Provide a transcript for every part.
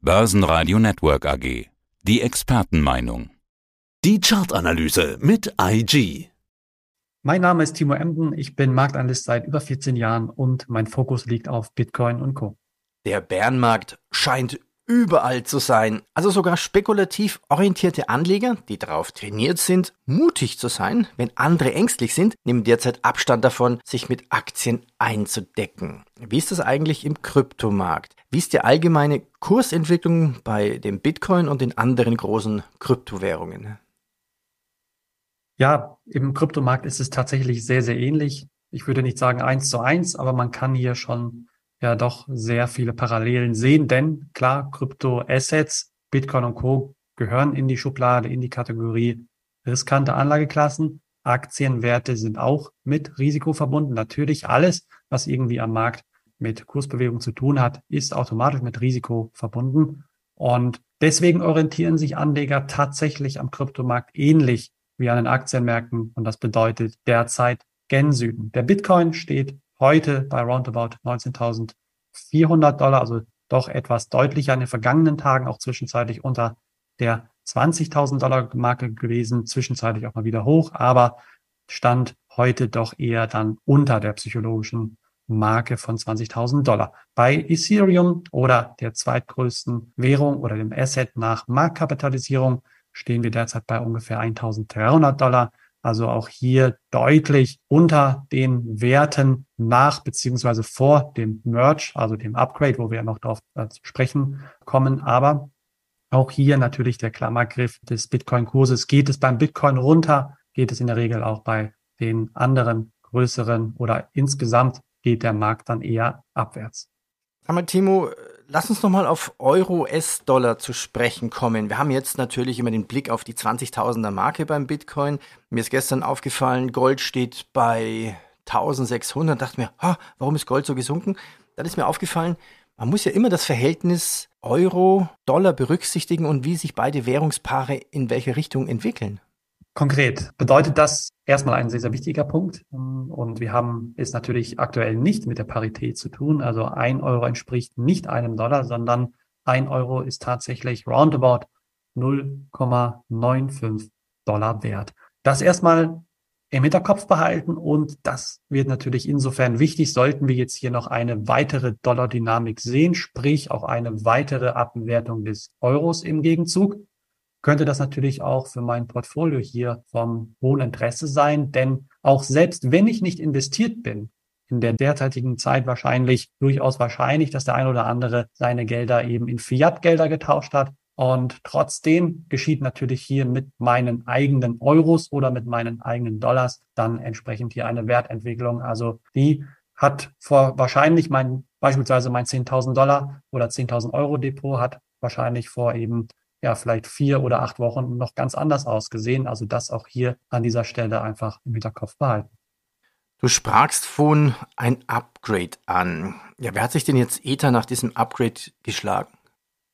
Börsenradio Network AG. Die Expertenmeinung. Die Chartanalyse mit IG. Mein Name ist Timo Emden, ich bin Marktanalyst seit über 14 Jahren und mein Fokus liegt auf Bitcoin und Co. Der Bärenmarkt scheint überall zu sein. Also sogar spekulativ orientierte Anleger, die darauf trainiert sind, mutig zu sein, wenn andere ängstlich sind, nehmen derzeit Abstand davon, sich mit Aktien einzudecken. Wie ist das eigentlich im Kryptomarkt? Wie ist die allgemeine Kursentwicklung bei dem Bitcoin und den anderen großen Kryptowährungen? Ja, im Kryptomarkt ist es tatsächlich sehr, sehr ähnlich. Ich würde nicht sagen eins zu eins, aber man kann hier schon ja doch sehr viele Parallelen sehen, denn klar, Kryptoassets, Bitcoin und Co. gehören in die Schublade, in die Kategorie riskante Anlageklassen. Aktienwerte sind auch mit Risiko verbunden. Natürlich alles, was irgendwie am Markt mit Kursbewegung zu tun hat, ist automatisch mit Risiko verbunden. Und deswegen orientieren sich Anleger tatsächlich am Kryptomarkt ähnlich wie an den Aktienmärkten. Und das bedeutet derzeit gen Süden. Der Bitcoin steht heute bei roundabout 19.400 Dollar, also doch etwas deutlicher in den vergangenen Tagen, auch zwischenzeitlich unter der 20.000 Dollar Marke gewesen, zwischenzeitlich auch mal wieder hoch, aber stand heute doch eher dann unter der psychologischen Marke von 20.000 Dollar. Bei Ethereum oder der zweitgrößten Währung oder dem Asset nach Marktkapitalisierung stehen wir derzeit bei ungefähr 1.300 Dollar. Also auch hier deutlich unter den Werten nach beziehungsweise vor dem Merge, also dem Upgrade, wo wir noch darauf äh, zu sprechen kommen. Aber auch hier natürlich der Klammergriff des Bitcoin-Kurses. Geht es beim Bitcoin runter, geht es in der Regel auch bei den anderen größeren oder insgesamt geht der Markt dann eher abwärts. Aber Timo, lass uns nochmal auf Euro-S-Dollar zu sprechen kommen. Wir haben jetzt natürlich immer den Blick auf die 20.000er Marke beim Bitcoin. Mir ist gestern aufgefallen, Gold steht bei 1600. Dachte mir, ha, warum ist Gold so gesunken? Dann ist mir aufgefallen, man muss ja immer das Verhältnis Euro-Dollar berücksichtigen und wie sich beide Währungspaare in welche Richtung entwickeln. Konkret bedeutet das erstmal ein sehr, sehr wichtiger Punkt. Und wir haben es natürlich aktuell nicht mit der Parität zu tun. Also ein Euro entspricht nicht einem Dollar, sondern ein Euro ist tatsächlich roundabout 0,95 Dollar wert. Das erstmal im Hinterkopf behalten und das wird natürlich insofern wichtig, sollten wir jetzt hier noch eine weitere Dollar-Dynamik sehen, sprich auch eine weitere Abwertung des Euros im Gegenzug könnte das natürlich auch für mein Portfolio hier vom hohen Interesse sein. Denn auch selbst wenn ich nicht investiert bin, in der derzeitigen Zeit wahrscheinlich durchaus wahrscheinlich, dass der ein oder andere seine Gelder eben in Fiat-Gelder getauscht hat. Und trotzdem geschieht natürlich hier mit meinen eigenen Euros oder mit meinen eigenen Dollars dann entsprechend hier eine Wertentwicklung. Also die hat vor wahrscheinlich mein, beispielsweise mein 10.000 Dollar oder 10.000 Euro Depot hat wahrscheinlich vor eben ja vielleicht vier oder acht Wochen noch ganz anders ausgesehen. Also das auch hier an dieser Stelle einfach im Hinterkopf behalten. Du sprachst von ein Upgrade an. Ja, wer hat sich denn jetzt Ether nach diesem Upgrade geschlagen?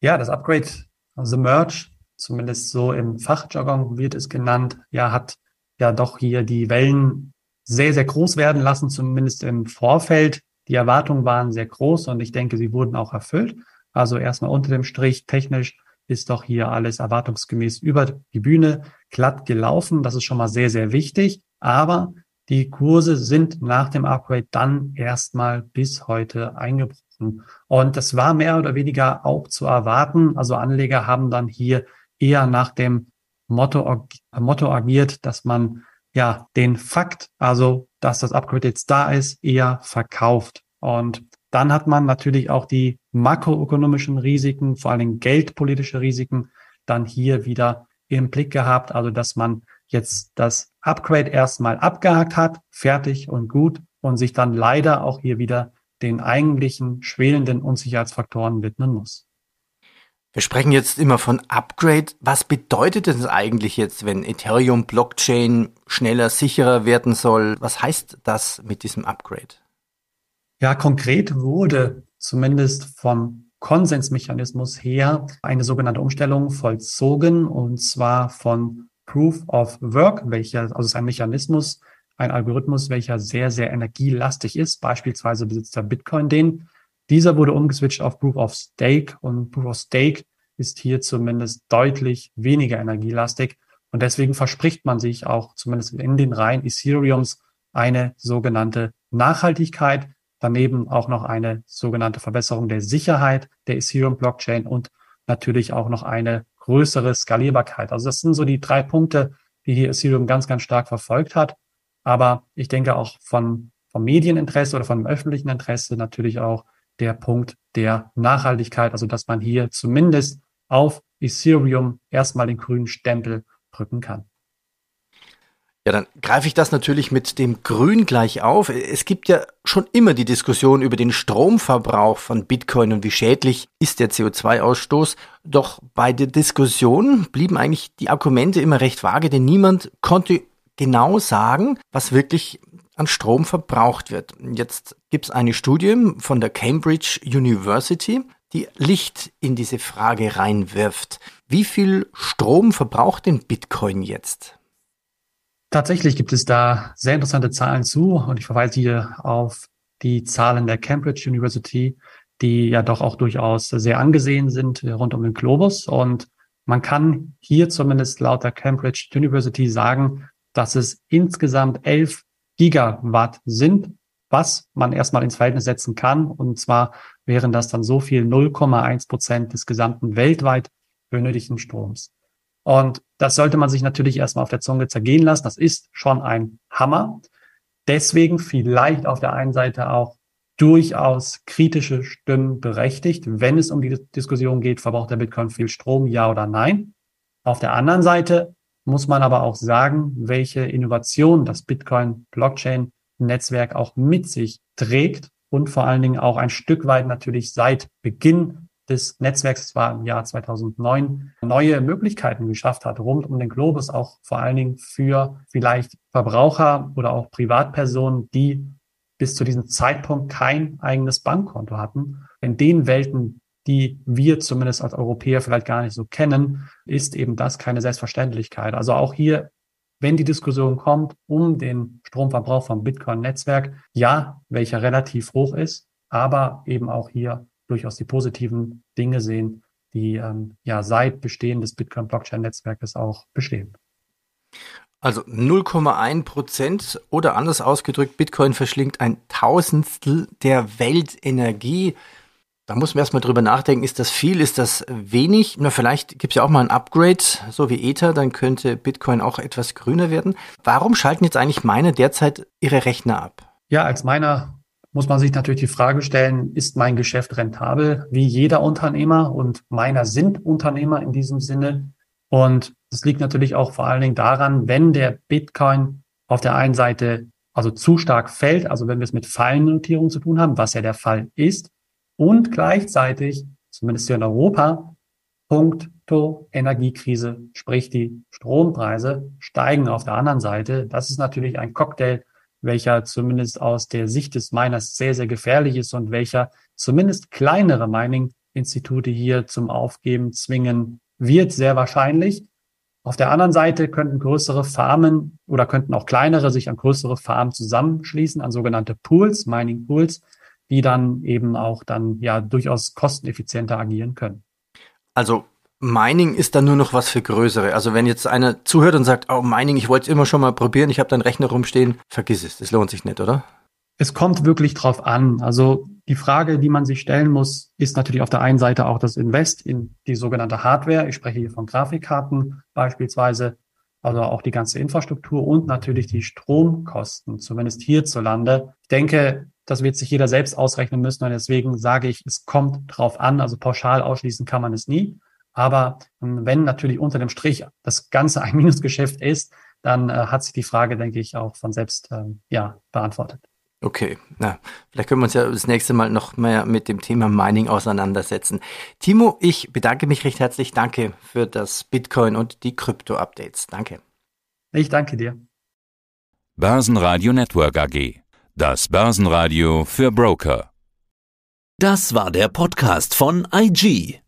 Ja, das Upgrade, also Merge, zumindest so im Fachjargon wird es genannt, ja, hat ja doch hier die Wellen sehr, sehr groß werden lassen, zumindest im Vorfeld. Die Erwartungen waren sehr groß und ich denke, sie wurden auch erfüllt. Also erstmal unter dem Strich technisch ist doch hier alles erwartungsgemäß über die Bühne glatt gelaufen. Das ist schon mal sehr, sehr wichtig. Aber die Kurse sind nach dem Upgrade dann erstmal bis heute eingebrochen. Und das war mehr oder weniger auch zu erwarten. Also Anleger haben dann hier eher nach dem Motto, Motto agiert, dass man ja den Fakt, also dass das Upgrade jetzt da ist, eher verkauft. Und dann hat man natürlich auch die makroökonomischen Risiken, vor allem geldpolitische Risiken, dann hier wieder im Blick gehabt. Also, dass man jetzt das Upgrade erstmal abgehakt hat, fertig und gut und sich dann leider auch hier wieder den eigentlichen schwelenden Unsicherheitsfaktoren widmen muss. Wir sprechen jetzt immer von Upgrade. Was bedeutet es eigentlich jetzt, wenn Ethereum Blockchain schneller, sicherer werden soll? Was heißt das mit diesem Upgrade? Ja, konkret wurde zumindest vom Konsensmechanismus her eine sogenannte Umstellung vollzogen und zwar von Proof of Work, welcher, also ist ein Mechanismus, ein Algorithmus, welcher sehr, sehr energielastig ist. Beispielsweise besitzt der Bitcoin den. Dieser wurde umgeswitcht auf Proof of Stake und Proof of Stake ist hier zumindest deutlich weniger energielastig und deswegen verspricht man sich auch zumindest in den Reihen Ethereums eine sogenannte Nachhaltigkeit, daneben auch noch eine sogenannte Verbesserung der Sicherheit der Ethereum Blockchain und natürlich auch noch eine größere Skalierbarkeit. Also das sind so die drei Punkte, die hier Ethereum ganz, ganz stark verfolgt hat. Aber ich denke auch von, vom Medieninteresse oder vom öffentlichen Interesse natürlich auch der Punkt der Nachhaltigkeit, also dass man hier zumindest auf Ethereum erstmal den grünen Stempel drücken kann. Ja, dann greife ich das natürlich mit dem Grün gleich auf. Es gibt ja schon immer die Diskussion über den Stromverbrauch von Bitcoin und wie schädlich ist der CO2-Ausstoß. Doch bei der Diskussion blieben eigentlich die Argumente immer recht vage, denn niemand konnte genau sagen, was wirklich an Strom verbraucht wird. Jetzt gibt es eine Studie von der Cambridge University, die Licht in diese Frage reinwirft. Wie viel Strom verbraucht denn Bitcoin jetzt? Tatsächlich gibt es da sehr interessante Zahlen zu und ich verweise hier auf die Zahlen der Cambridge University, die ja doch auch durchaus sehr angesehen sind rund um den Globus. Und man kann hier zumindest laut der Cambridge University sagen, dass es insgesamt 11 Gigawatt sind, was man erstmal ins Verhältnis setzen kann. Und zwar wären das dann so viel 0,1 Prozent des gesamten weltweit benötigten Stroms. Und das sollte man sich natürlich erstmal auf der Zunge zergehen lassen. Das ist schon ein Hammer. Deswegen vielleicht auf der einen Seite auch durchaus kritische Stimmen berechtigt, wenn es um die Diskussion geht, verbraucht der Bitcoin viel Strom, ja oder nein. Auf der anderen Seite muss man aber auch sagen, welche Innovation das Bitcoin Blockchain Netzwerk auch mit sich trägt und vor allen Dingen auch ein Stück weit natürlich seit Beginn des Netzwerks, es war im Jahr 2009, neue Möglichkeiten geschafft hat, rund um den Globus, auch vor allen Dingen für vielleicht Verbraucher oder auch Privatpersonen, die bis zu diesem Zeitpunkt kein eigenes Bankkonto hatten. In den Welten, die wir zumindest als Europäer vielleicht gar nicht so kennen, ist eben das keine Selbstverständlichkeit. Also auch hier, wenn die Diskussion kommt um den Stromverbrauch vom Bitcoin-Netzwerk, ja, welcher relativ hoch ist, aber eben auch hier durchaus die positiven Dinge sehen, die ähm, ja seit Bestehen des Bitcoin-Blockchain-Netzwerkes auch bestehen. Also 0,1 Prozent oder anders ausgedrückt, Bitcoin verschlingt ein Tausendstel der Weltenergie. Da muss man erstmal drüber nachdenken, ist das viel, ist das wenig? Na, vielleicht gibt es ja auch mal ein Upgrade, so wie Ether, dann könnte Bitcoin auch etwas grüner werden. Warum schalten jetzt eigentlich Miner derzeit ihre Rechner ab? Ja, als Miner muss man sich natürlich die Frage stellen, ist mein Geschäft rentabel? Wie jeder Unternehmer und meiner sind Unternehmer in diesem Sinne. Und das liegt natürlich auch vor allen Dingen daran, wenn der Bitcoin auf der einen Seite also zu stark fällt, also wenn wir es mit fallenden Notierungen zu tun haben, was ja der Fall ist, und gleichzeitig, zumindest hier in Europa, Punkto Energiekrise, sprich die Strompreise steigen auf der anderen Seite. Das ist natürlich ein Cocktail, welcher zumindest aus der Sicht des Miners sehr, sehr gefährlich ist und welcher zumindest kleinere Mining-Institute hier zum Aufgeben zwingen wird, sehr wahrscheinlich. Auf der anderen Seite könnten größere Farmen oder könnten auch kleinere sich an größere Farmen zusammenschließen, an sogenannte Pools, Mining Pools, die dann eben auch dann ja durchaus kosteneffizienter agieren können. Also Mining ist dann nur noch was für größere. Also wenn jetzt einer zuhört und sagt, oh Mining, ich wollte es immer schon mal probieren, ich habe dann Rechner rumstehen, vergiss es, das lohnt sich nicht, oder? Es kommt wirklich drauf an. Also die Frage, die man sich stellen muss, ist natürlich auf der einen Seite auch das Invest in die sogenannte Hardware. Ich spreche hier von Grafikkarten beispielsweise, also auch die ganze Infrastruktur und natürlich die Stromkosten, zumindest hierzulande. Ich denke, das wird sich jeder selbst ausrechnen müssen und deswegen sage ich, es kommt drauf an. Also pauschal ausschließen kann man es nie. Aber ähm, wenn natürlich unter dem Strich das Ganze ein Minusgeschäft ist, dann äh, hat sich die Frage, denke ich, auch von selbst ähm, ja, beantwortet. Okay, na, vielleicht können wir uns ja das nächste Mal noch mehr mit dem Thema Mining auseinandersetzen. Timo, ich bedanke mich recht herzlich. Danke für das Bitcoin und die Krypto-Updates. Danke. Ich danke dir. Börsenradio Network AG. Das Börsenradio für Broker. Das war der Podcast von IG.